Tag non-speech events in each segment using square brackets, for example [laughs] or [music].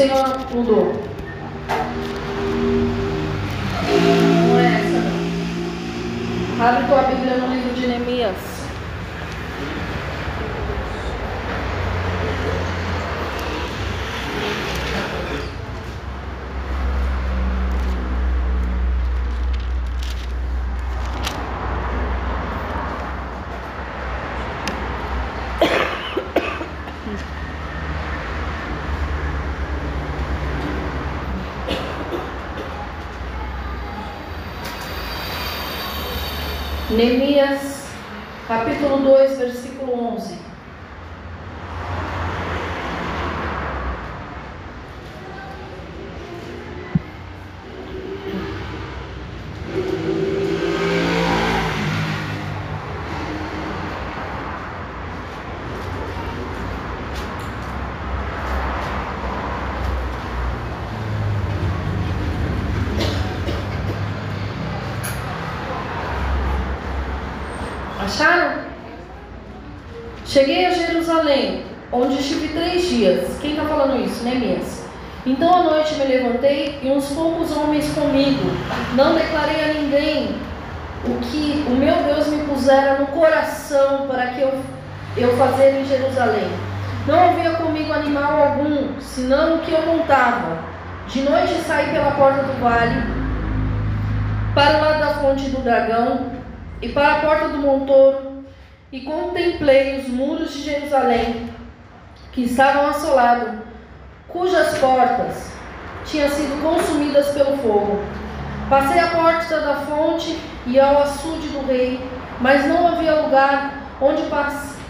Senhor mudou. Não é essa, não. Abre tua Bíblia no livro de Neemias. Neemias, Cheguei a Jerusalém, onde estive três dias. Quem está falando isso? Neemias. Então à noite me levantei e uns poucos homens comigo. Não declarei a ninguém o que o meu Deus me pusera no coração para que eu, eu fazer em Jerusalém. Não havia comigo animal algum, senão o que eu montava. De noite saí pela porta do vale, para o lado da fonte do dragão e para a porta do montouro e contemplei os muros de Jerusalém, que estavam assolados, cujas portas tinham sido consumidas pelo fogo. Passei a porta da fonte e ao açude do rei, mas não havia lugar onde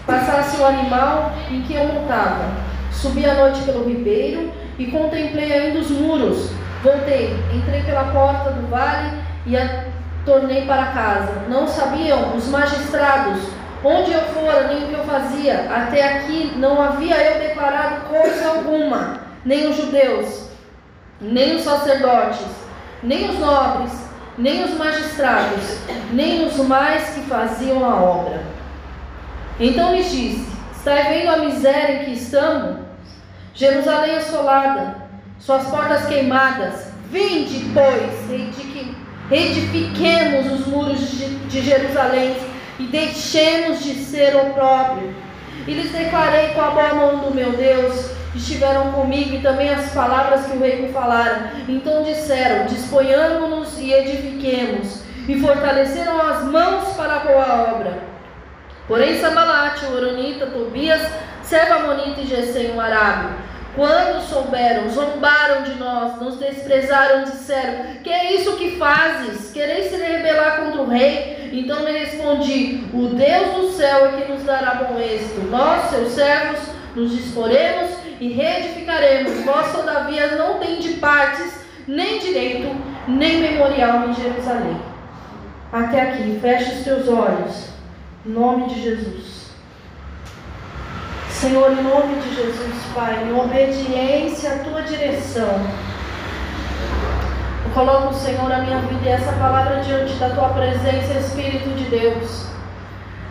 passasse o animal em que eu montava. Subi à noite pelo ribeiro e contemplei ainda os muros. Voltei, entrei pela porta do vale e a tornei para casa. Não sabiam os magistrados Onde eu fora, nem o que eu fazia, até aqui não havia eu declarado coisa alguma, nem os judeus, nem os sacerdotes, nem os nobres, nem os magistrados, nem os mais que faziam a obra. Então lhes disse: Estai vendo a miséria em que estamos? Jerusalém assolada, suas portas queimadas. Vinde, pois, edifiquemos os muros de Jerusalém e deixemos de ser opróbrio. E lhes declarei com a boa mão do meu Deus, estiveram comigo e também as palavras que o rei me falaram. Então disseram: Disponhamos-nos e edifiquemos, e fortaleceram as mãos para a boa obra. Porém, Sambalate, o Oronita, Tobias, Serva Monita e Gesem, o Arábio, quando souberam, zombaram de nós, nos desprezaram, disseram: Que é isso que fazes? Quereis se rebelar contra o rei? Então lhe respondi: O Deus do céu é que nos dará bom êxito. Nós, seus servos, nos disporemos e reedificaremos. Vós, todavia, não de partes, nem direito, nem memorial em Jerusalém. Até aqui, feche os teus olhos. Em nome de Jesus. Senhor, em nome de Jesus, Pai, em obediência à tua direção, eu coloco, Senhor, a minha vida e essa palavra diante da tua presença, Espírito de Deus.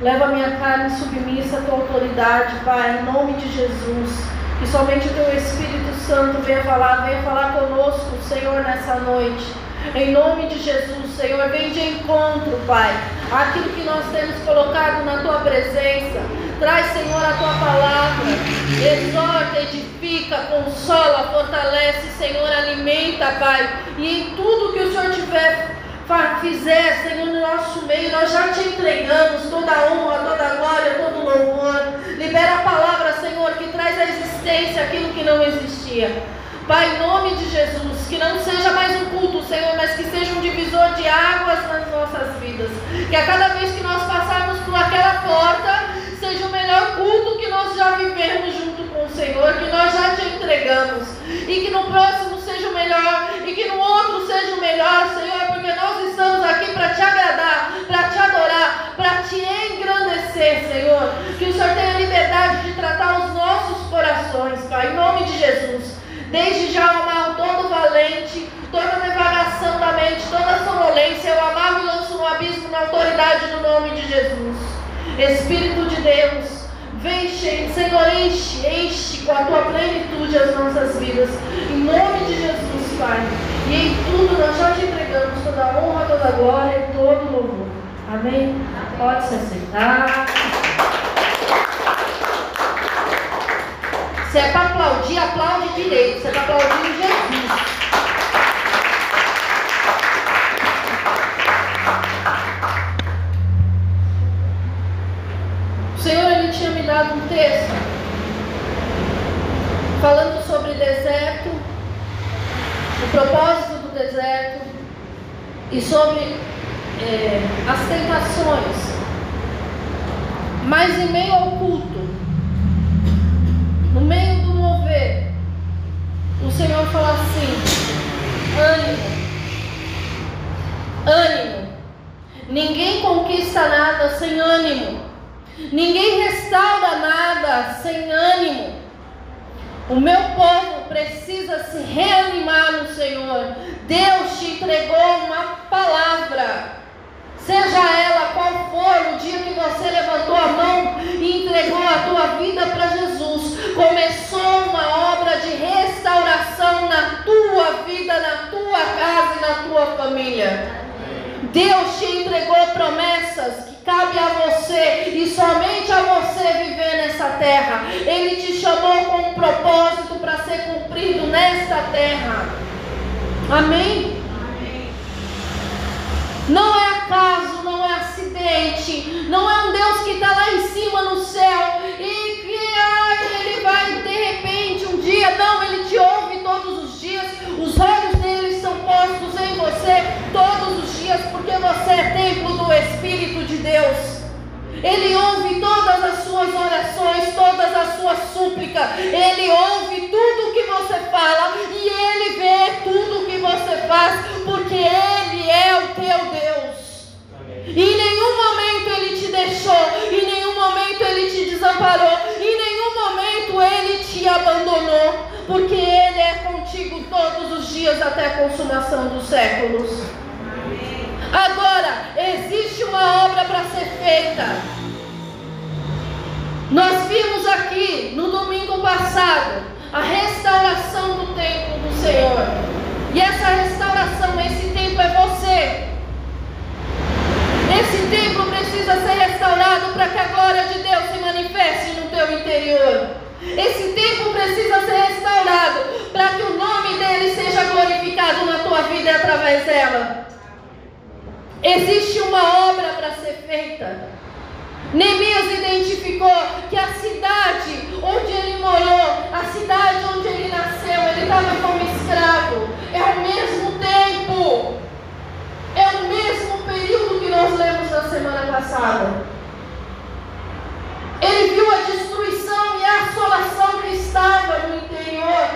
Leva a minha carne submissa à tua autoridade, Pai, em nome de Jesus. Que somente o teu Espírito Santo venha falar, venha falar conosco, Senhor, nessa noite. Em nome de Jesus, Senhor, vem de encontro, Pai, aquilo que nós temos colocado na tua presença. Traz, Senhor, a tua palavra. Exorta, edifica, consola, fortalece, Senhor, alimenta, Pai. E em tudo que o Senhor tiver fizer, Senhor, no nosso meio, nós já te entregamos toda a honra, toda a glória, todo o louvor. Libera a palavra, Senhor, que traz à existência aquilo que não existia. Pai, em nome de Jesus, que não seja mais um culto, Senhor, mas que seja um divisor de águas nas nossas vidas. Que a cada vez que nós passarmos por aquela porta, seja o melhor culto que vivemos junto com o Senhor, que nós já te entregamos. E que no próximo seja o melhor, e que no outro seja o melhor, Senhor, porque nós estamos aqui para te agradar, para te adorar, para te engrandecer, Senhor. Que o Senhor tenha liberdade de tratar os nossos corações, Pai, em nome de Jesus. Desde já eu amarro todo valente, toda devagação da mente, toda sonolência, eu amarro e lanço no abismo na autoridade verdade no nome de Jesus. Espírito de Deus, vem Senhor, enche, enche com a tua plenitude as nossas vidas. Em nome de Jesus, Pai. E em tudo nós já te entregamos toda a honra, toda a glória e todo o louvor. Amém? Pode se aceitar. Se é para aplaudir, aplaude direito. Se é para aplaudir Jesus. Senhor me dado um texto falando sobre deserto, o propósito do deserto e sobre é, as tentações. Mas em meio ao culto, no meio do mover, o Senhor fala assim: ânimo, ânimo. Ninguém conquista nada sem ânimo. Ninguém restaura nada sem ânimo. O meu povo precisa se reanimar no Senhor. Deus te entregou uma palavra. Seja ela qual for, o dia que você levantou a mão e entregou a tua vida para Jesus, começou uma obra de restauração na tua vida, na tua casa e na tua família. Deus te entregou promessas cabe a você e somente a você viver nessa terra. Ele te chamou com um propósito para ser cumprido nesta terra. Amém? Não é acaso, não é acidente, não é um Deus que está lá em cima no céu e que ai, ele vai de repente um dia, não, ele te ouve todos os dias, os olhos postos em você todos os dias, porque você é templo do Espírito de Deus. Ele ouve todas as suas orações, todas as suas súplicas. Ele ouve tudo o que você fala e ele vê tudo o que você faz, porque ele é o teu Deus. E em nenhum momento ele te deixou, em nenhum momento ele te desamparou, em nenhum momento ele te abandonou, porque ele é contigo todos os dias até a consumação dos séculos. Agora, existe uma obra para ser feita. Nós vimos aqui no domingo passado a restauração do templo do Senhor. E essa restauração, esse templo é você. Esse templo precisa ser restaurado para que a glória de Deus se manifeste no teu interior. Esse templo precisa ser restaurado para que o nome dele seja glorificado na tua vida e através dela. Existe uma obra para ser feita. Neemias identificou que a cidade onde ele morou, a cidade onde ele nasceu, ele estava como escravo. É o mesmo tempo. É o mesmo período que nós lemos na semana passada. Ele viu a destruição e a assolação que estava no interior.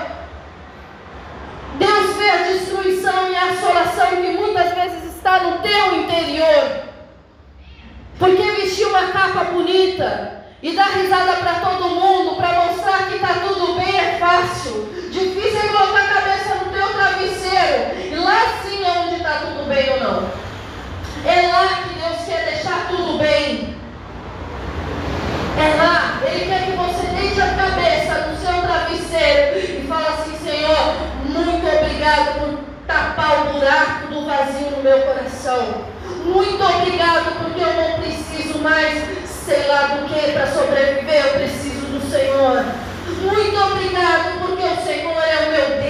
Deus vê a destruição e a assolação que muitas vezes está no teu interior. Porque vestir uma capa bonita e dar risada para todo mundo, para mostrar que está tudo bem, é fácil. Difícil é colocar a cabeça no teu travesseiro. E lá sim é onde está tudo bem ou não. É lá que Deus quer deixar tudo bem. É lá, Ele quer que você deite a cabeça no seu travesseiro e fale assim, Senhor, muito obrigado por tapar o buraco do vazio no meu coração. Muito obrigado, porque eu não preciso mais, sei lá do que, para sobreviver, eu preciso do Senhor. Muito obrigado, porque o Senhor é o meu Deus,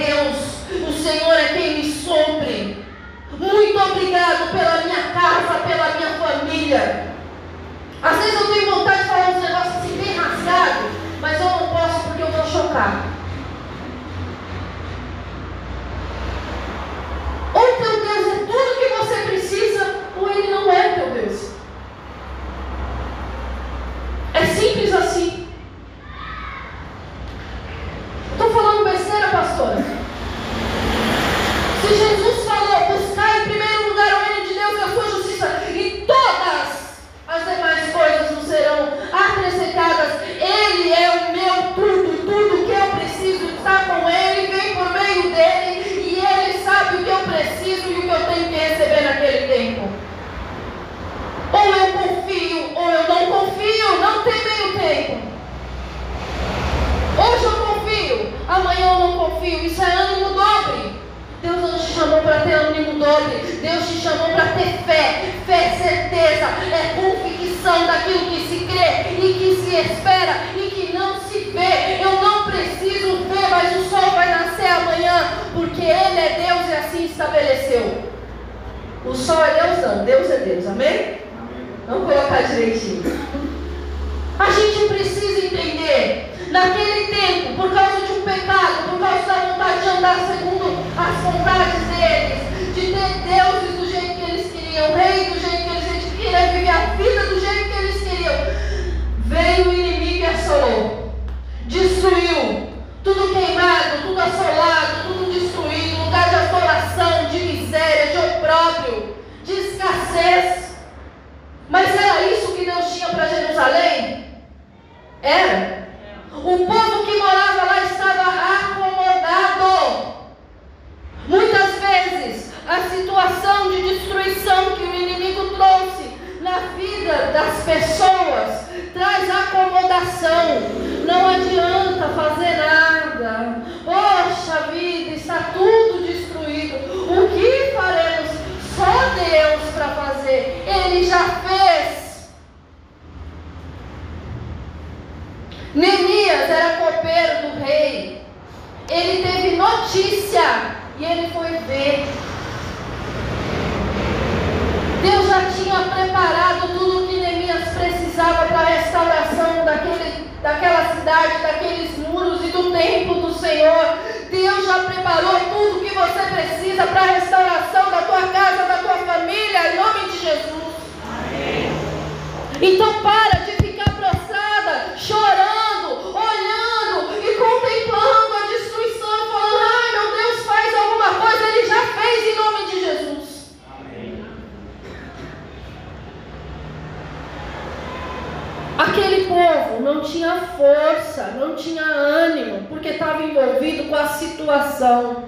Aquele povo não tinha força, não tinha ânimo, porque estava envolvido com a situação.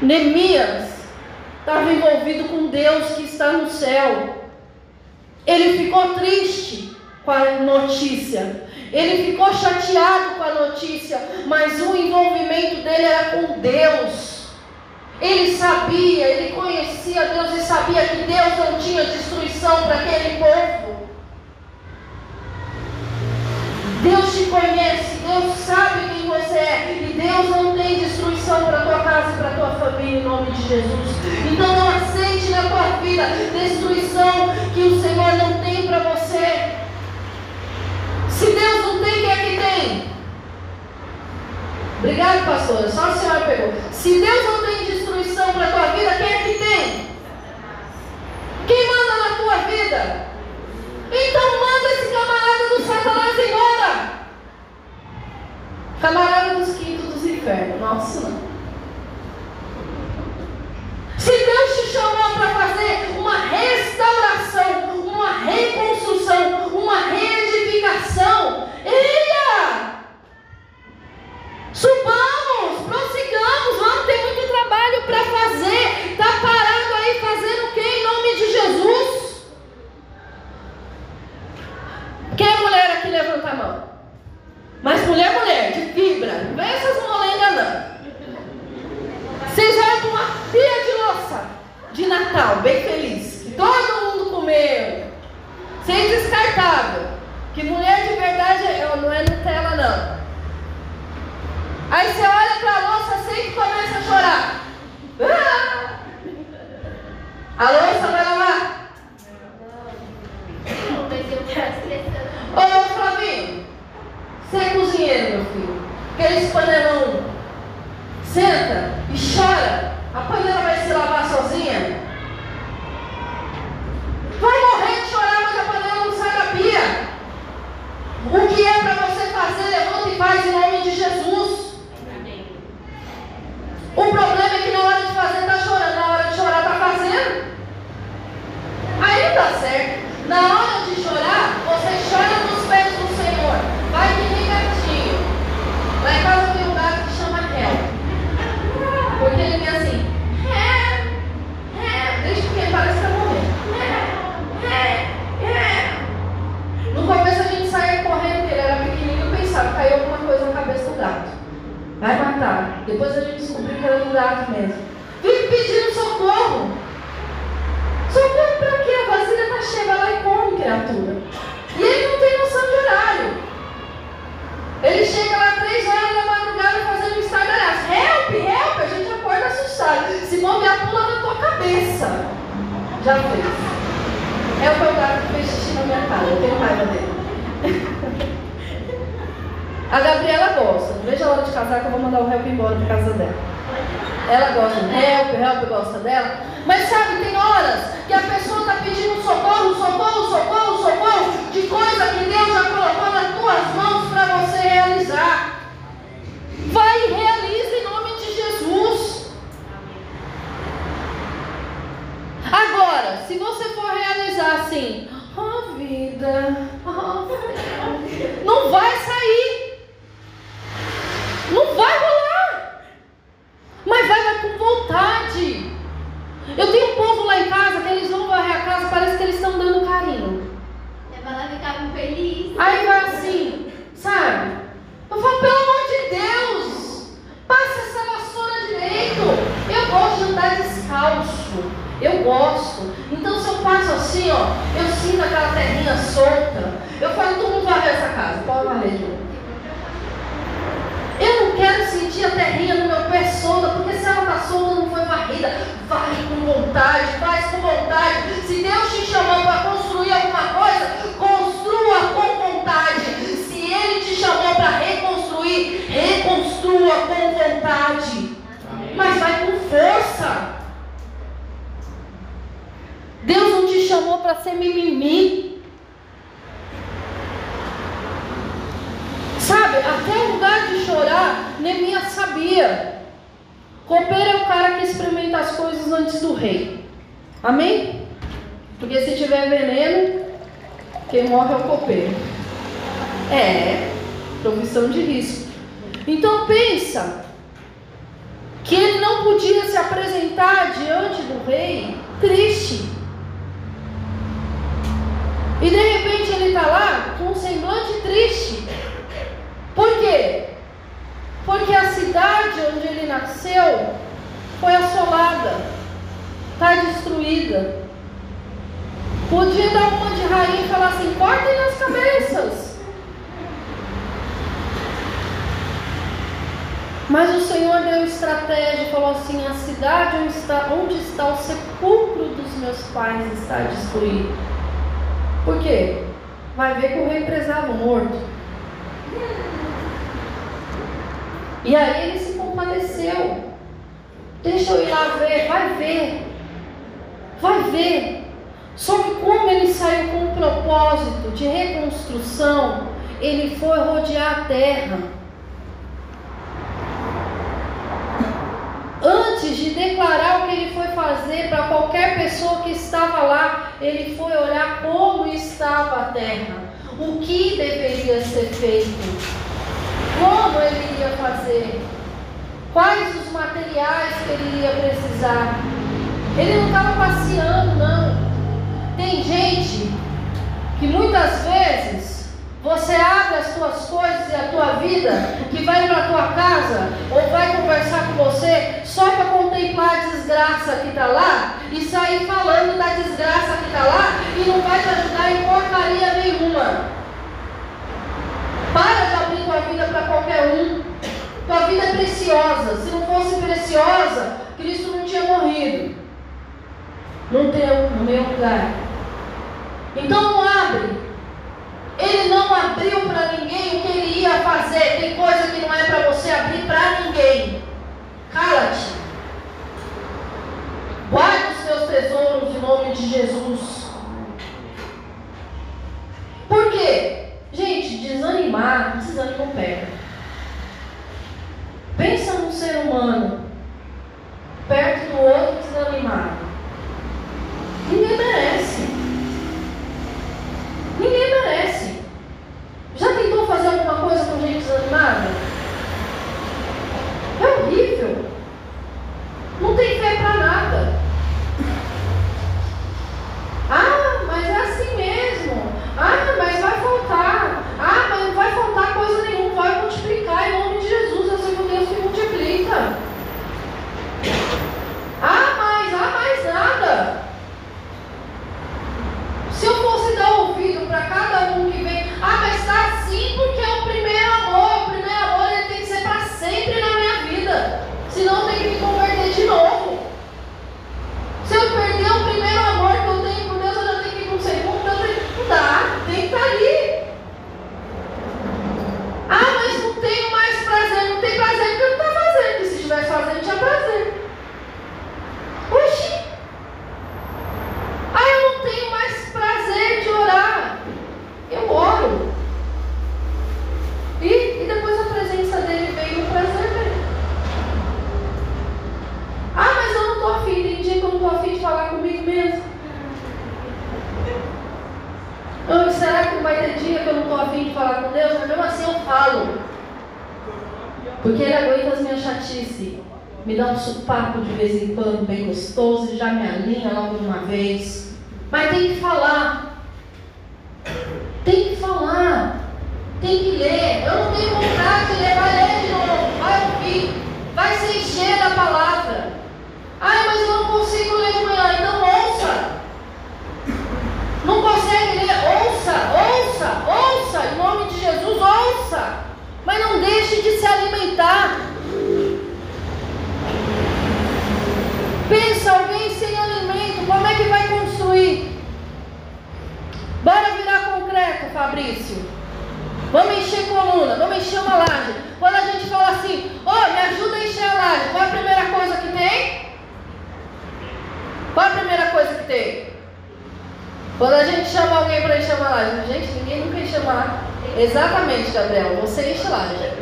Neemias estava envolvido com Deus que está no céu. Ele ficou triste com a notícia. Ele ficou chateado com a notícia, mas o envolvimento dele era com Deus. Ele sabia, ele conhecia Deus e sabia que Deus não tinha destruição para aquele povo. Deus te conhece, Deus sabe quem você é, e Deus não tem destruição para tua casa e para tua família em nome de Jesus. Então não aceite na tua vida destruição que o Senhor não tem para você. Se Deus não tem, quem é que tem? Obrigado, pastora. Só a senhora pegou. Se Deus não tem destruição para tua vida, quem é que tem? Quem manda na tua vida? Então manda esse camarada do Satanás embora. Camarada dos quintos dos infernos. Nossa, não. Se Deus te chamou para fazer uma restauração, uma reconstrução, uma reedificação, eia! Subamos, prossigamos, vamos ter muito trabalho para fazer. Está parado aí fazendo o que em nome de Jesus? Quem é mulher aqui levanta a mão? Mas mulher, mulher, de fibra. Não é essas molengas não. Vocês com uma pia de louça de Natal, bem feliz. Que todo mundo comeu. Sem descartável. Que mulher de verdade não é Nutella não. Aí você olha para a louça sempre começa a chorar. Ah! A louça vai lavar? Ô Flavinho, você é cozinheiro, meu filho. Aqueles panelão. Senta e chora. A panela vai se lavar sozinha? Vai morrer de chorar, mas a panela não sai da pia. O que é para você fazer, levanta e faz em nome de Jesus. O problema é que na hora de fazer está chorando, na hora de chorar está fazendo. cabeça. Já fez. É o gato que fez xixi na minha cara, eu tenho raiva dele. [laughs] A Gabriela gosta. Não veja a hora de casar que eu vou mandar o help embora da casa dela. Ela gosta do help, o help gosta dela. Mas sabe, tem horas que a pessoa está pedindo socorro, socorro, socorro, socorro, de coisa que Deus já colocou nas tuas mãos para você realizar. Vai e realiza em nome de Jesus. Agora, se você for realizar assim, oh vida, oh, não vai sair. Não vai rolar. Mas vai, vai com vontade. Eu tenho um povo lá em casa que eles vão varrer a casa, parece que eles estão dando carinho. É para ela ficar feliz. Aí vai assim, sabe? Eu falo, pelo amor de Deus, passa essa vassoura direito. Eu gosto de andar descalço. Eu gosto. Então se eu passo assim, ó, eu sinto aquela terrinha solta. Eu falo, todo mundo varrer essa casa. Pode varrer de novo. Eu não quero sentir a terrinha no meu pé solta, porque se ela está solta, não foi varrida. Vai com vontade, faz com vontade. Se Deus te chamou para construir alguma coisa, construa com vontade. Se Ele te chamou para reconstruir, reconstrua com vontade. Mas vai com força. Deus não te chamou para ser mimimi. Sabe, até o lugar de chorar, Neemias sabia. Copeiro é o cara que experimenta as coisas antes do rei. Amém? Porque se tiver veneno, quem morre é o copeiro. É, profissão de risco. Então pensa que ele não podia se apresentar diante do rei triste. E de repente ele está lá com um semblante triste. Por quê? Porque a cidade onde ele nasceu foi assolada, está destruída. Podia dar uma de rainha e falar assim: cortem as cabeças. Mas o Senhor deu estratégia e falou assim: a cidade onde está, onde está o sepulcro dos meus pais está destruído. Por quê? Vai ver que o rei prezava morto. E aí ele se compadeceu. Deixa eu ir lá ver, vai ver. Vai ver. Só que como ele saiu com um propósito de reconstrução, ele foi rodear a terra. Antes de declarar o que ele foi fazer para qualquer pessoa que estava lá, ele foi olhar como estava a terra, o que deveria ser feito. Como ele iria fazer? Quais os materiais que ele iria precisar? Ele não estava passeando, não. Tem gente que muitas vezes você abre as tuas coisas e a tua vida, que vai para a tua casa ou vai conversar com você só para contemplar a desgraça que está lá e sair falando da desgraça que está lá e não vai te ajudar em porcaria nenhuma. Para de abrir tua vida para qualquer um. Tua vida é preciosa. Se não fosse preciosa, Cristo não tinha morrido. No teu, no meu lugar. Então não abre. Ele não abriu para ninguém o que ele ia fazer. Tem coisa que não é para você abrir para ninguém. Cala-te. Guarde os seus tesouros em nome de Jesus. Por quê? Gente, desanimar, desânimo pega. Pensa num ser humano perto do outro desanimado. Ninguém merece. Ninguém merece. Já tentou fazer alguma coisa com gente desanimada? É horrível. Não tem fé para nada. Ah, mas é assim mesmo. Ah, mas vai faltar. Ah, mas não vai faltar coisa nenhuma. Vai multiplicar em nome de Jesus. Eu sei que Deus que multiplica. Fabrício. Vamos encher coluna, vamos encher uma laje. Quando a gente fala assim, ô, oh, me ajuda a encher a laje, qual é a primeira coisa que tem? Qual é a primeira coisa que tem? Quando a gente chama alguém para encher uma laje, gente, ninguém nunca enche uma laje. Exatamente, Gabriel, você enche laje.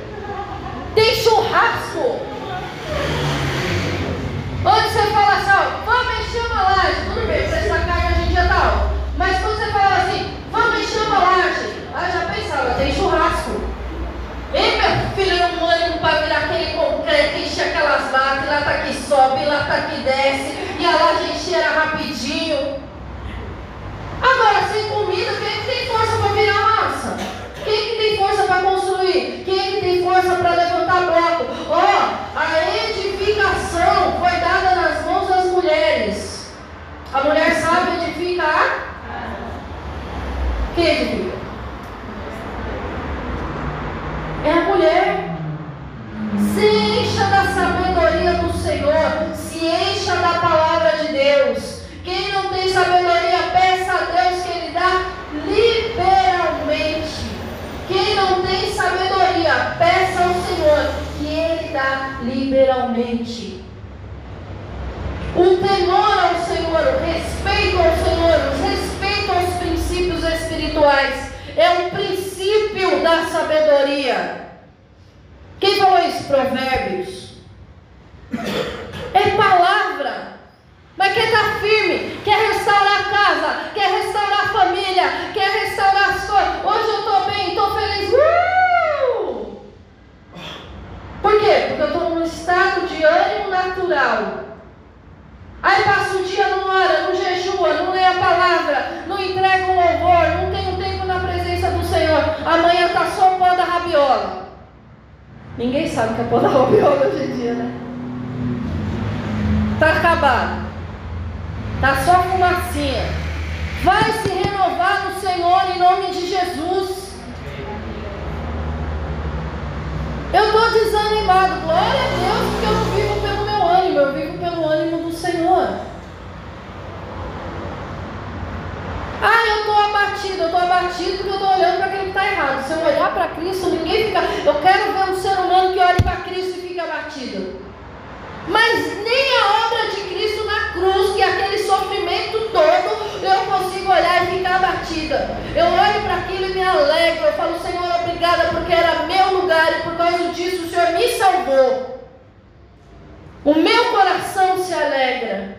Tem churrasco. Onde você fala assim, ó, vamos encher uma laje, tudo bem, essa carne a gente já tá, Mas quando encher uma laje, ah, já pensava, tem churrasco. Ei, meu filho, não ânimo para virar aquele concreto, encher aquelas latas, lata que sobe, lata que desce, e a laje encheira rapidinho. Agora, sem comida, quem é que tem força para virar massa? Quem é que tem força para construir? Quem é que tem força para levantar bloco? Ó, oh, a edificação foi dada nas mãos das mulheres. A mulher sabe edificar? Quem edifica? é a mulher. Se encha da sabedoria do Senhor, se encha da palavra de Deus. Quem não tem sabedoria, peça a Deus que Ele dá liberalmente. Quem não tem sabedoria, peça ao Senhor que Ele dá liberalmente. O temor ao Senhor, o respeito ao Senhor, o respeito aos princípios espirituais é um princípio da sabedoria. Quem falou isso? Provérbios. É palavra. Mas quer estar tá firme, quer restaurar a casa, quer restaurar a família, quer restaurar as coisas. Hoje eu estou bem, estou feliz. Uh! Por quê? Porque eu estou num estado de ânimo natural. Aí passa o dia, não ora, não jejua, não lê a palavra, não entrega um louvor, não tem um tempo na presença do Senhor. Amanhã está só o pó da rabiola. Ninguém sabe que é pó da rabiola hoje em dia, né? Está acabado. Está só fumacinha. Vai se renovar no Senhor em nome de Jesus. Eu estou desanimado. Glória a Deus, porque eu não vivo pelo meu ânimo, eu vivo pelo ânimo do Senhor. Ah, eu estou abatido, eu estou abatido porque eu estou olhando para aquele que está errado. Se eu olhar para Cristo, ninguém fica. Eu quero ver um ser humano que olhe para Cristo e fique abatido. Mas nem a obra de Cristo na cruz, que é aquele sofrimento todo, eu consigo olhar e ficar abatida. Eu olho para aquilo e me alegro. Eu falo, Senhor, obrigada, porque era meu lugar e por causa disso o Senhor me salvou. O meu coração se alegra.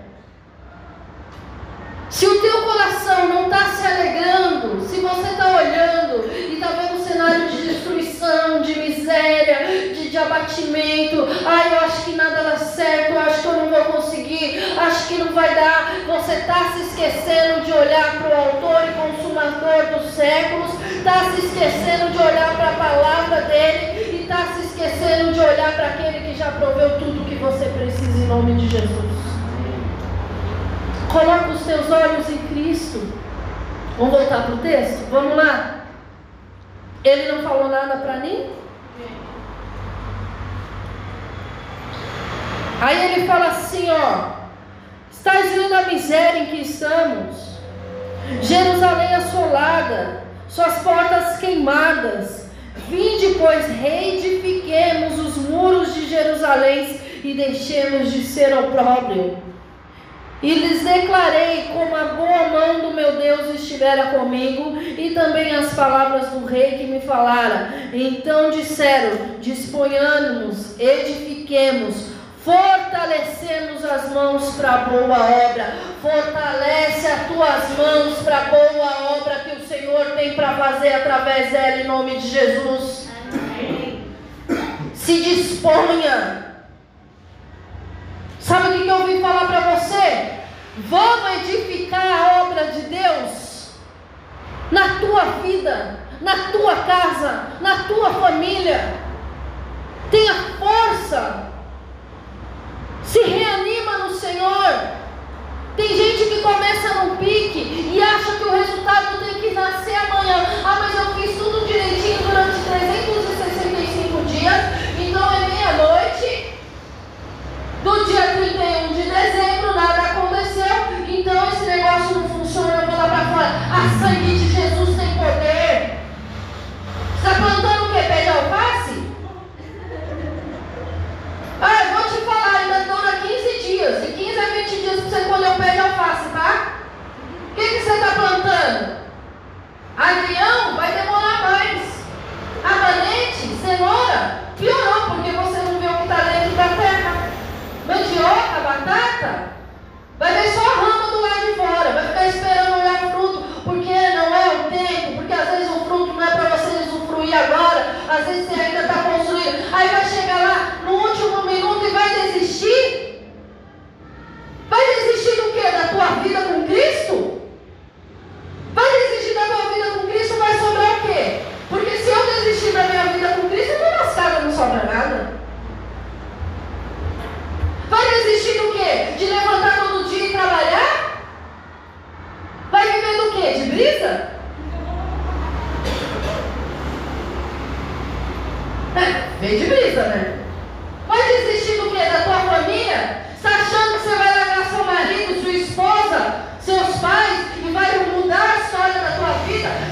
Se o teu coração não está se alegrando, se você está olhando e está vendo um cenário de destruição, de miséria, de, de abatimento, ai, eu acho que nada dá certo, eu acho que eu não vou conseguir, acho que não vai dar, você está se esquecendo de olhar para o autor e consumador dos séculos, está se esquecendo de olhar para a palavra dele e está se esquecendo de olhar para aquele que já proveu tudo o que você precisa em nome de Jesus. Coloca os teus olhos em Cristo. Vamos voltar para o texto? Vamos lá. Ele não falou nada para mim? Aí ele fala assim, ó. Estás vendo a miséria em que estamos? Jerusalém assolada, suas portas queimadas. Vinde, pois, reedifiquemos os muros de Jerusalém e deixemos de ser opróbrio. E lhes declarei como a boa mão do meu Deus estivera comigo, e também as palavras do rei que me falara. Então disseram: Disponhamos, edifiquemos, fortalecemos as mãos para boa obra. Fortalece as tuas mãos para boa obra que o Senhor tem para fazer através dela, em nome de Jesus. Se disponha. Sabe o que eu ouvi falar para você? Vamos edificar a obra de Deus na tua vida, na tua casa, na tua família. Tenha força. Se reanima no Senhor.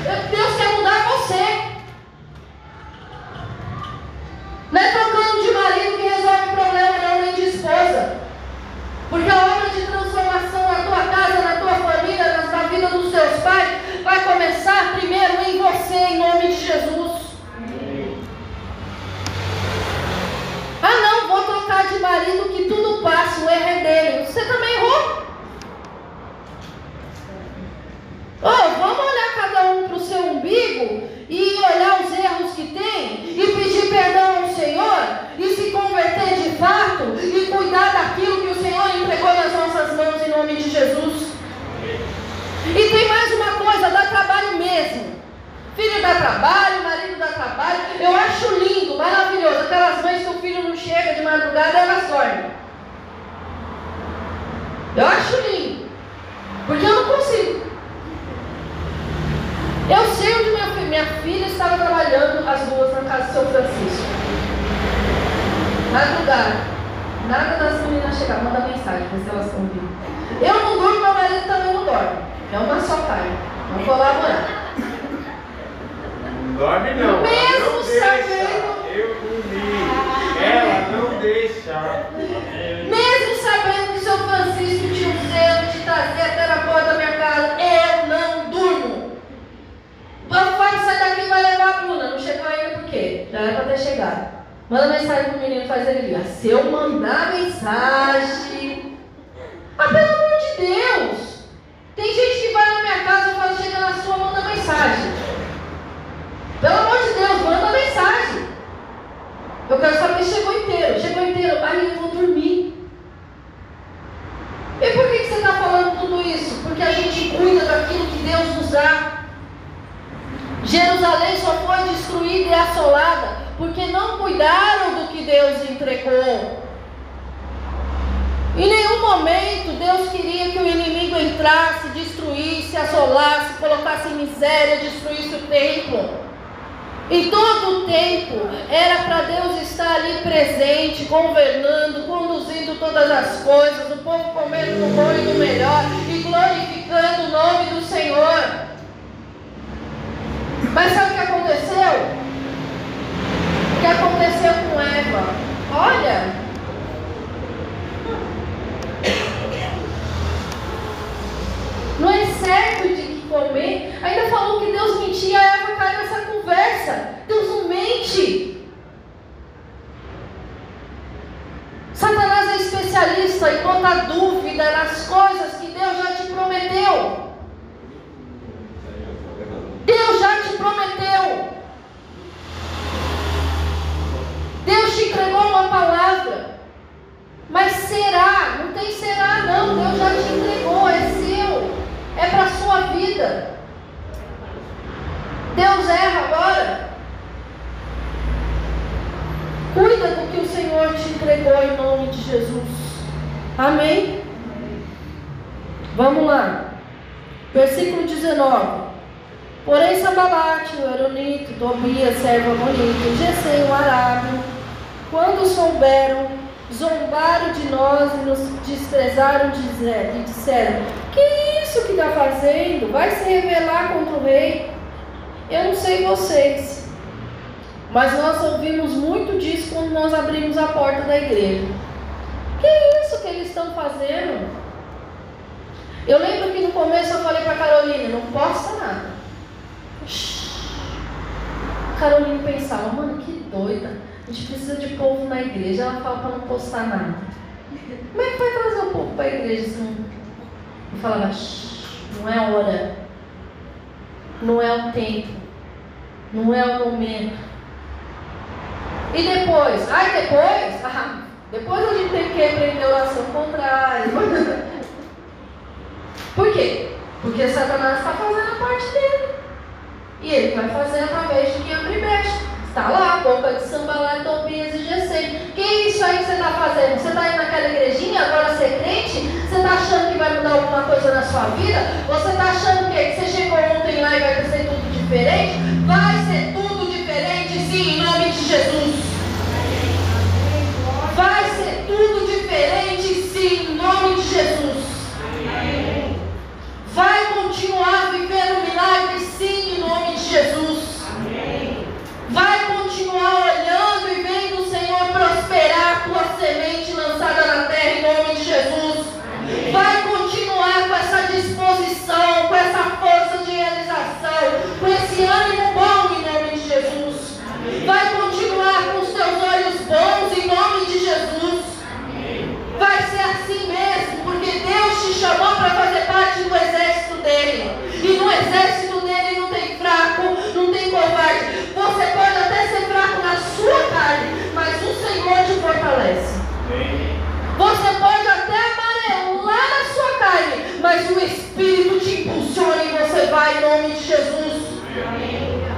Thank [laughs] you. Manda mensagem pro menino, faz ele Se eu mandar mensagem. Ah, pelo amor de Deus! Tem gente que vai na minha casa e fala, chega na sua, manda mensagem. Pelo amor de Deus, manda mensagem. Eu quero saber se chegou inteiro. Chegou inteiro. Aí eu vou dormir. E por que, que você está falando tudo isso? Porque a gente cuida daquilo que Deus nos dá. Jerusalém só foi destruída e assolada porque não cuidaram do que Deus entregou. Em nenhum momento Deus queria que o inimigo entrasse, destruísse, assolasse, colocasse em miséria, destruísse o templo. Em todo o tempo era para Deus estar ali presente, governando, conduzindo todas as coisas, o povo comendo do bom e do melhor e glorificando o nome do Senhor. Mas sabe o que aconteceu? Que aconteceu com Eva? Olha, no excesso de que comer, ainda falou que Deus mentia, a Eva cai nessa conversa. Deus não mente. Satanás é especialista em botar dúvida nas coisas que Deus já te prometeu. Deus já te prometeu. Deus te entregou uma palavra, mas será, não tem nós e nos desprezaram e disseram: Que isso que está fazendo? Vai se revelar contra o rei? Eu não sei vocês, mas nós ouvimos muito disso quando nós abrimos a porta da igreja. Que isso que eles estão fazendo? Eu lembro que no começo eu falei para Carolina: Não posta nada. Carolina pensava, mano, que doida. A gente precisa de povo na igreja. Ela fala para não postar nada. Como é que vai trazer o povo para a igreja se não. Falava, não é hora. Não é o tempo. Não é o momento. E depois? Ai, depois? Ah, depois a gente tem que aprender oração contrária. [laughs] Por quê? Porque Satanás está fazendo a parte dele. E ele vai fazer através de quem abre brecha. Está lá, boca de sambalé, Tobias e Gessém. Que é isso aí que você está fazendo? Você está indo naquela igrejinha, agora ser crente? Você está achando que vai mudar alguma coisa na sua vida? Você está achando que, que você chegou ontem lá e vai ser tudo diferente? Vai ser tudo diferente, sim, em nome de Jesus. Vai ser tudo diferente, sim, em nome de Jesus. Vai continuar vivendo milagres, sim, em nome de Jesus. Amém. Vai continuar olhando e vendo o Senhor prosperar tua semente lançada na terra, em nome de Jesus. Amém. Vai continuar com essa disposição, com essa força de realização, com esse ânimo bom, em nome de Jesus. Amém. Vai continuar com os teus olhos bons, em nome de Jesus. Vai ser assim mesmo, porque Deus te chamou para fazer parte do exército dele. E no exército dele não tem fraco, não tem covarde. Você pode até ser fraco na sua carne, mas o Senhor te fortalece. Você pode até amarelar na sua carne, mas o Espírito te impulsiona e você vai em nome de Jesus.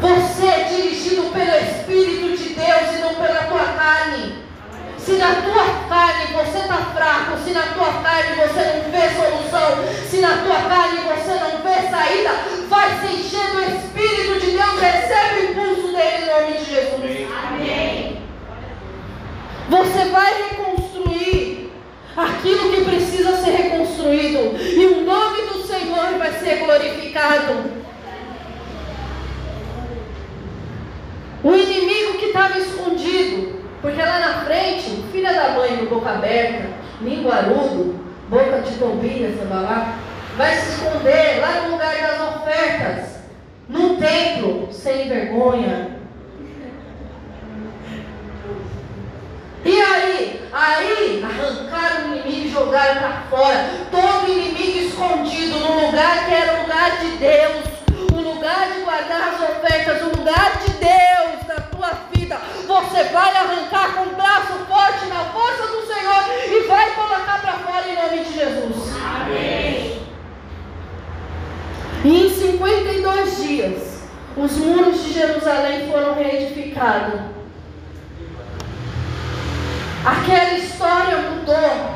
Você é dirigido pelo Espírito de Deus e não pela tua carne. Se na tua carne você está fraco, se na tua carne você não vê solução, se na tua carne você não vê saída, vai se encher do Espírito de Deus, recebe o impulso dele em nome de Jesus. Amém. Você vai reconstruir aquilo que precisa ser reconstruído, e o nome do Senhor vai ser glorificado. O inimigo que estava escondido, porque lá na frente, filha da mãe com boca aberta, linguarudo, boca de Tobias, lá, vai se esconder lá no lugar das ofertas, no templo, sem vergonha. E aí? Aí arrancaram o inimigo e jogaram para fora. Todo inimigo escondido no lugar que era o lugar de Deus, o lugar de guardar as ofertas, o lugar de Deus na vida. Você vai arrancar com o braço forte na força do Senhor e vai colocar para fora em nome de Jesus. Amém. E em 52 dias, os muros de Jerusalém foram reedificados. Aquela história mudou.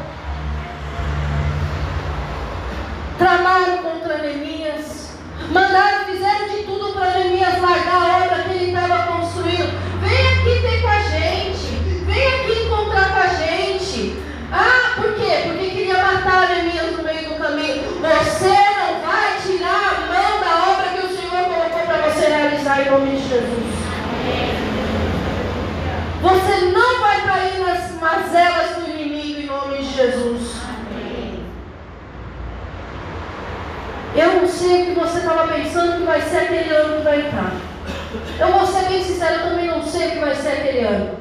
Tramaram contra Neemias. Mandaram, fizeram de tudo para Neemias largar a obra que ele estava construindo. Vem aqui ter com a gente. Vem aqui encontrar com a gente. Ah, por quê? Porque queria matar Neemias no meio do caminho. Você não vai tirar a mão da obra que o Senhor colocou para você realizar em nome de Jesus. Você não vai cair nas mazelas do inimigo em nome de Jesus. Eu não sei o que você estava pensando que vai ser aquele ano que vai entrar. Eu vou ser bem sincero, eu também não sei o que vai ser aquele ano.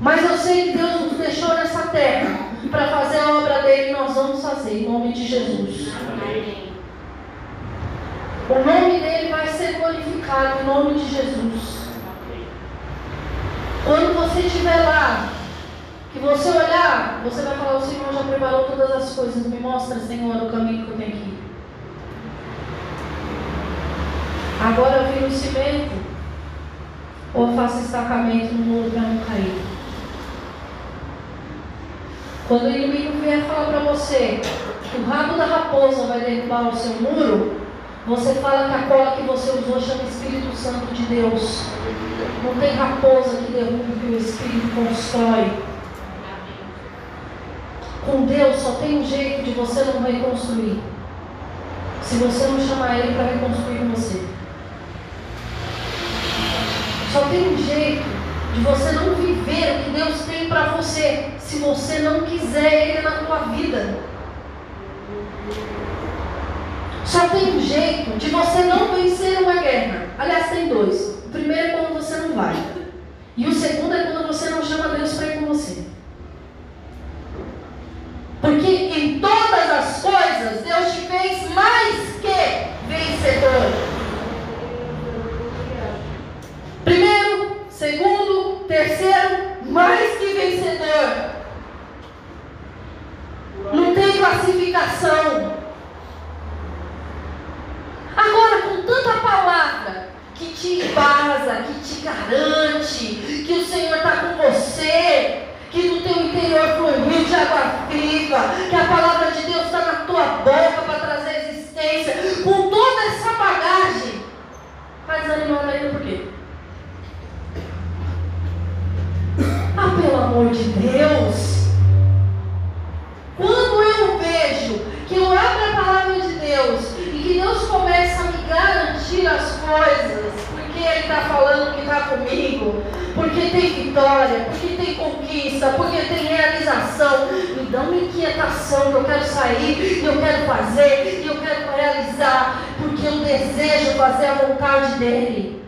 Mas eu sei que Deus nos deixou nessa terra para fazer a obra dele nós vamos fazer em nome de Jesus. O nome dele vai ser glorificado em nome de Jesus. Quando você estiver lá, que você olhar, você vai falar: O Senhor já preparou todas as coisas, me mostra, Senhor, o caminho que eu tenho que ir. Agora eu viro o cimento, ou faço estacamento no muro para não cair. Quando o inimigo vier falar para você que o rabo da raposa vai derrubar o seu muro, você fala que a cola que você usou chama Espírito Santo de Deus. Não tem raposa que derrube o que o Espírito constrói. Com Deus só tem um jeito de você não reconstruir. Se você não chamar Ele para reconstruir você. Só tem um jeito de você não viver o que Deus tem para você, se você não quiser Ele na tua vida. Só tem um jeito de você não vencer uma guerra. Aliás, tem dois. O primeiro é quando você não vai. E o segundo é quando você não chama Deus para ir com você. Porque em todas as coisas Deus te fez mais que vencedor. Primeiro, segundo, terceiro, mais que vencedor. Não tem classificação. Agora, com tanta palavra que te embasa, que te garante que o Senhor está com você, que no teu interior flui um rio de água viva, que a palavra de Deus está na tua boca para trazer existência, com toda essa bagagem, vai desanimar ainda por quê? Ah, pelo amor de Deus! Quando eu vejo que eu abro a palavra de Deus e que Deus começa a me garantir as coisas, porque Ele está falando que está comigo, porque tem vitória, porque tem conquista, porque tem realização, me dá uma inquietação que eu quero sair, que eu quero fazer, que eu quero realizar, porque eu desejo fazer a vontade dEle.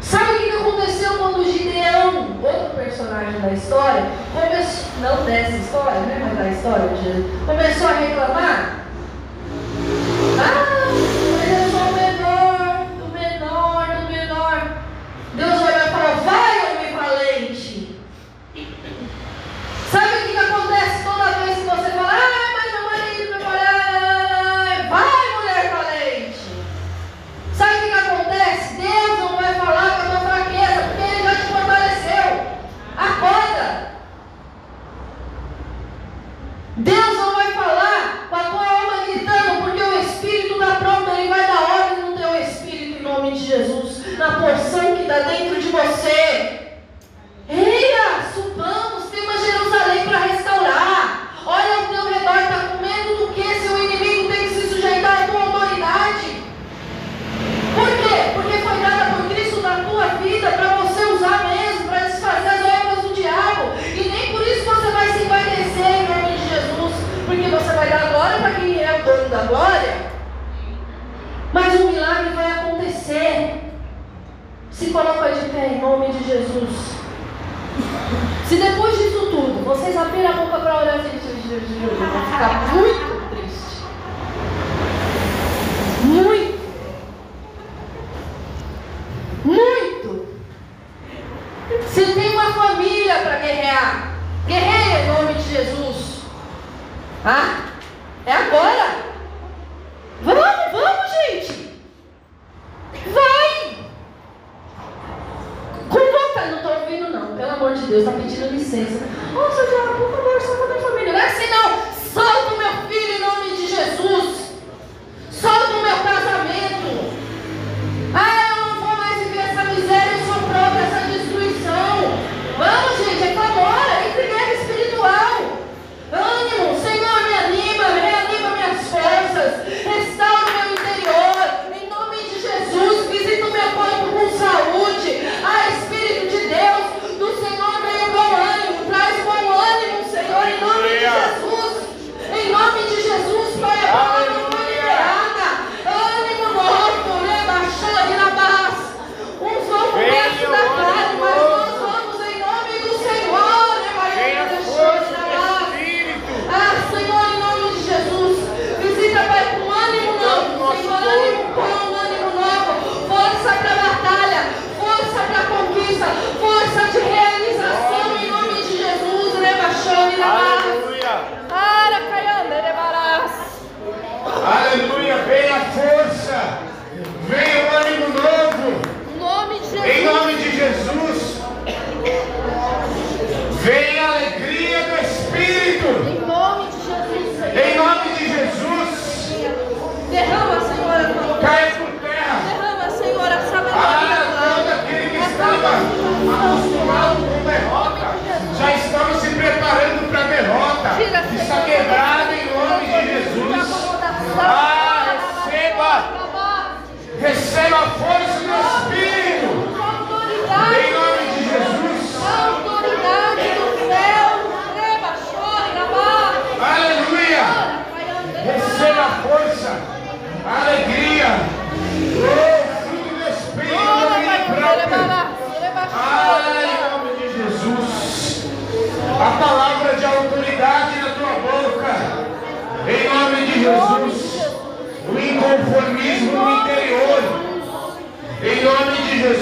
Sabe o que aconteceu quando Gideão, outro personagem da história, começou, não dessa história, né, mas da história começou a reclamar? Ah,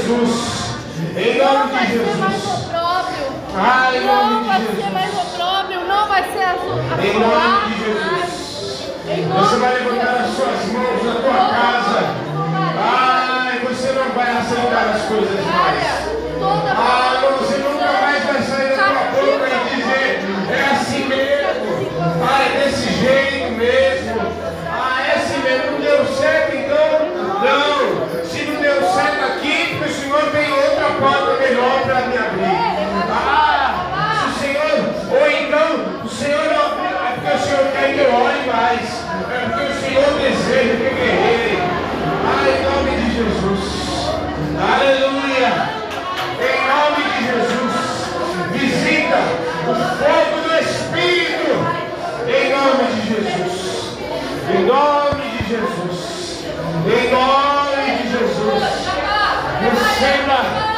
Jesus. Em nome de Jesus. Ah, em Não nome vai de ser Jesus. Não vai ser. Em nome de Jesus. Você vai levantar as suas mãos na tua casa. Ai, você não vai aceitar as coisas mais. Ah, você nunca mais vai sair da tua boca e dizer, é assim mesmo. Ah, é desse jeito mesmo. Ah, é assim mesmo. Não deu certo, então. Não. Se não deu certo aqui, porque o Senhor tem outra porta melhor para me abrir. Ah, se o Senhor, ou então, o Senhor não é porque o Senhor quer que eu ore mais. É porque o Senhor deseja que eu guerreie. Ah, em nome de Jesus. Aleluia. Em nome de Jesus, visita o fogo do Espírito. Em nome de Jesus. Em nome de Jesus. Em nome de Jesus. Receba,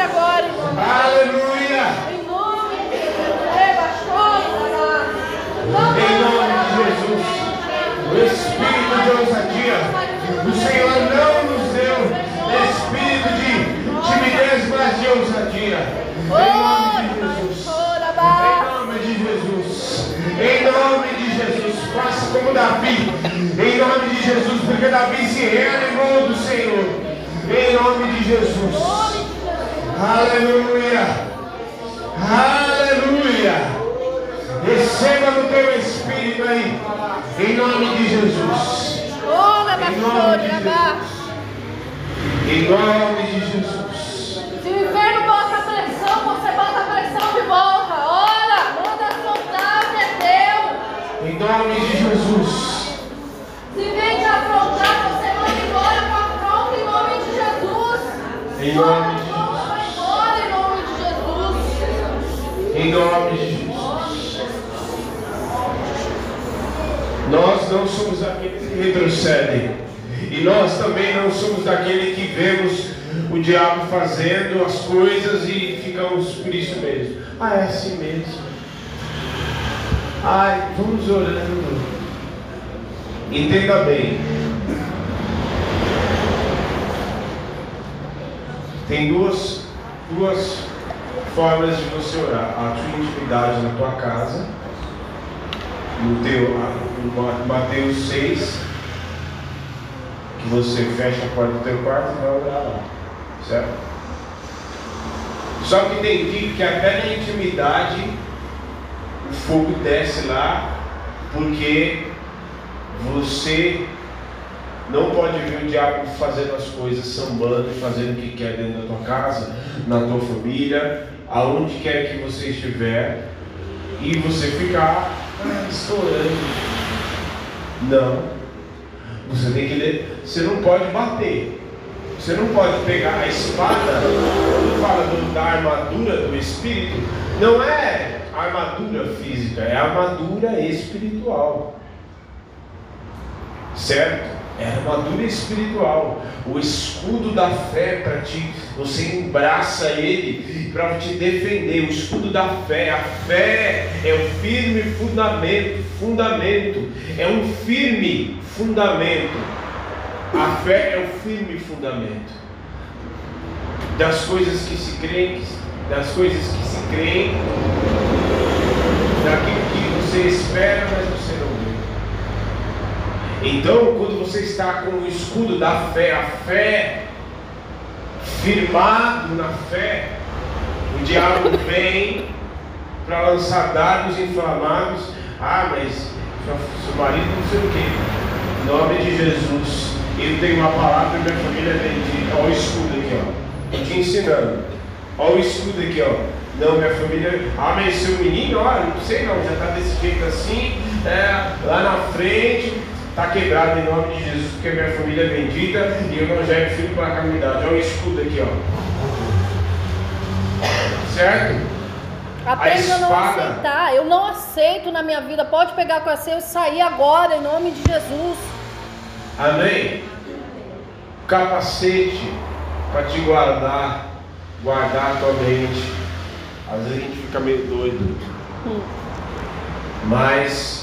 Jesus, Davi se reanimou do Senhor. Em nome de Jesus. Aleluia. Aleluia. Receba no teu espírito aí. Em nome de Jesus. Em nome de Bá. Em nome de Jesus. Se o inferno bota pressão, você bota a pressão de volta. Ora, manda o que é teu. Em nome de Jesus. Em nome de Jesus. Em nome de Jesus. Nós não somos aqueles que retrocedem. E nós também não somos daquele que vemos o diabo fazendo as coisas e ficamos por isso mesmo. Ah, é assim mesmo. Ai, vamos orando. Entenda bem. Tem duas, duas formas de você orar. A tua intimidade na tua casa, no teu Mateus 6, que você fecha a porta do teu quarto e vai orar lá. Certo? Só que tem dia que até na intimidade o fogo desce lá, porque você não pode ver o diabo fazendo as coisas, sambando, fazendo o que quer dentro da tua casa, na tua família, aonde quer que você estiver, e você ficar ah, estourando. Não. Você tem que ler. Você não pode bater. Você não pode pegar a espada, quando fala da armadura do espírito, não é armadura física, é armadura espiritual. Certo? É armadura espiritual. O escudo da fé para ti, você embraça ele para te defender. O escudo da fé, a fé é um firme fundamento, fundamento, é um firme fundamento. A fé é o firme fundamento das coisas que se creem, das coisas que se creem, daquilo que você espera, mas você não. Então, quando você está com o escudo da fé, a fé, firmado na fé, o diabo vem para lançar dardos inflamados. Ah, mas seu marido não sei o quê. Em nome de Jesus, eu tenho uma palavra e minha família é bendita. Olha o escudo aqui, ó. Estou te ensinando. Olha o escudo aqui, ó. Não, minha família. Ah, mas seu menino, olha, não sei não, já está desse jeito assim. É, lá na frente, está quebrado em nome de Jesus, porque minha família é bendita e eu não gero filho para a calamidade. Olha o escudo aqui, ó. Certo? Aprenda a não aceitar. Eu não aceito na minha vida. Pode pegar com a seu e sair agora, em nome de Jesus. Amém? capacete para te guardar, guardar a tua mente. Às vezes a gente fica meio doido. Mas,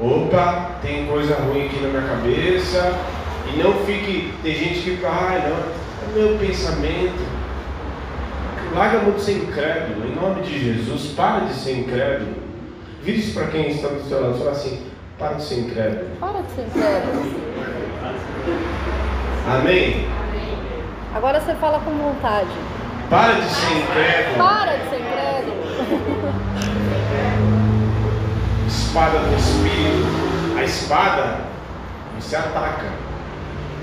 opa, tem coisa ruim aqui na minha cabeça. E não fique. Tem gente que fala, ah, não, é meu pensamento. Larga muito ser incrédulo, em nome de Jesus, para de ser incrédulo. Vire isso para quem está do seu lado, fala assim, para de ser incrédulo. Para de ser incrédulo. Amém? Agora você fala com vontade. Para de ser incrédulo. Para de ser incrédulo. [laughs] Espada do Espírito. A espada, você ataca.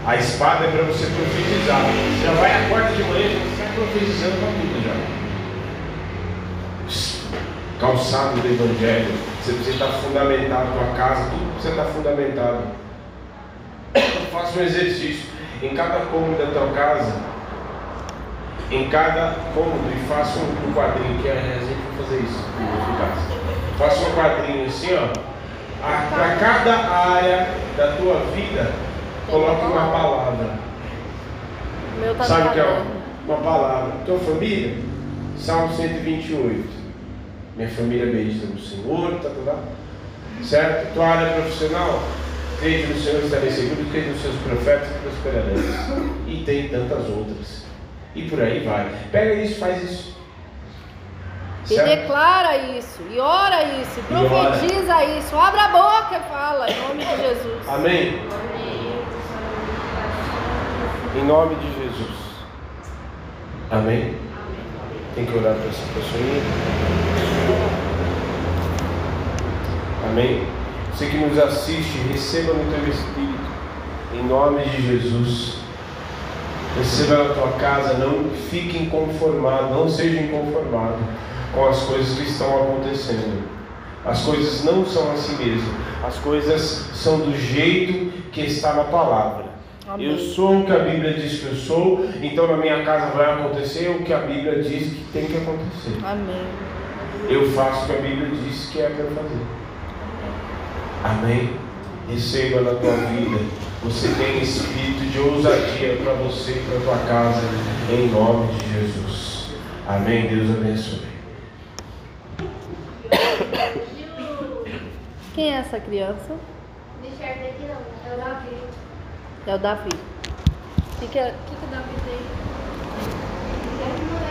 A espada é para você profetizar. Você já vai acorda de manhã, já está profetizando para tudo já. Calçado do Evangelho. Você precisa estar fundamentado, tua casa, tudo precisa estar fundamentado. Faça um exercício. Em cada cômodo da tua casa, em cada cômodo, e faça um, quadrinho, que a gente vai fazer isso em casa. Faça um quadrinho assim, ó. Para cada área da tua vida, coloque uma palavra. Tá Sabe o que é uma palavra? Tua família? Salmo 128. Minha família bendita no Senhor, tá, tá, tá. Certo? Tua área profissional? Crede no Senhor, estarei seguro, crede nos seus profetas e prosperareis. E tem tantas outras. E por aí vai. Pega isso, faz isso. E declara isso, e ora isso, e E ora. profetiza isso, abre a boca e fala, em nome de Jesus. Amém? Em nome de Jesus. Amém? Tem que orar para essa pessoa. Amém? Você que nos assiste, receba no teu espírito. Em nome de Jesus. Receba na tua casa, não fique inconformado, não seja inconformado com as coisas que estão acontecendo. As coisas não são assim mesmo. As coisas são do jeito que está na palavra. Amém. Eu sou o que a Bíblia diz que eu sou, então na minha casa vai acontecer o que a Bíblia diz que tem que acontecer. Amém. Eu faço o que a Bíblia diz que é para fazer. Amém? Receba na tua vida. Você tem espírito de ousadia para você e para tua casa, em nome de Jesus. Amém? Deus abençoe. Quem é essa criança? É o Davi. É o Davi. O que, que, é- o que, que o Davi tem? É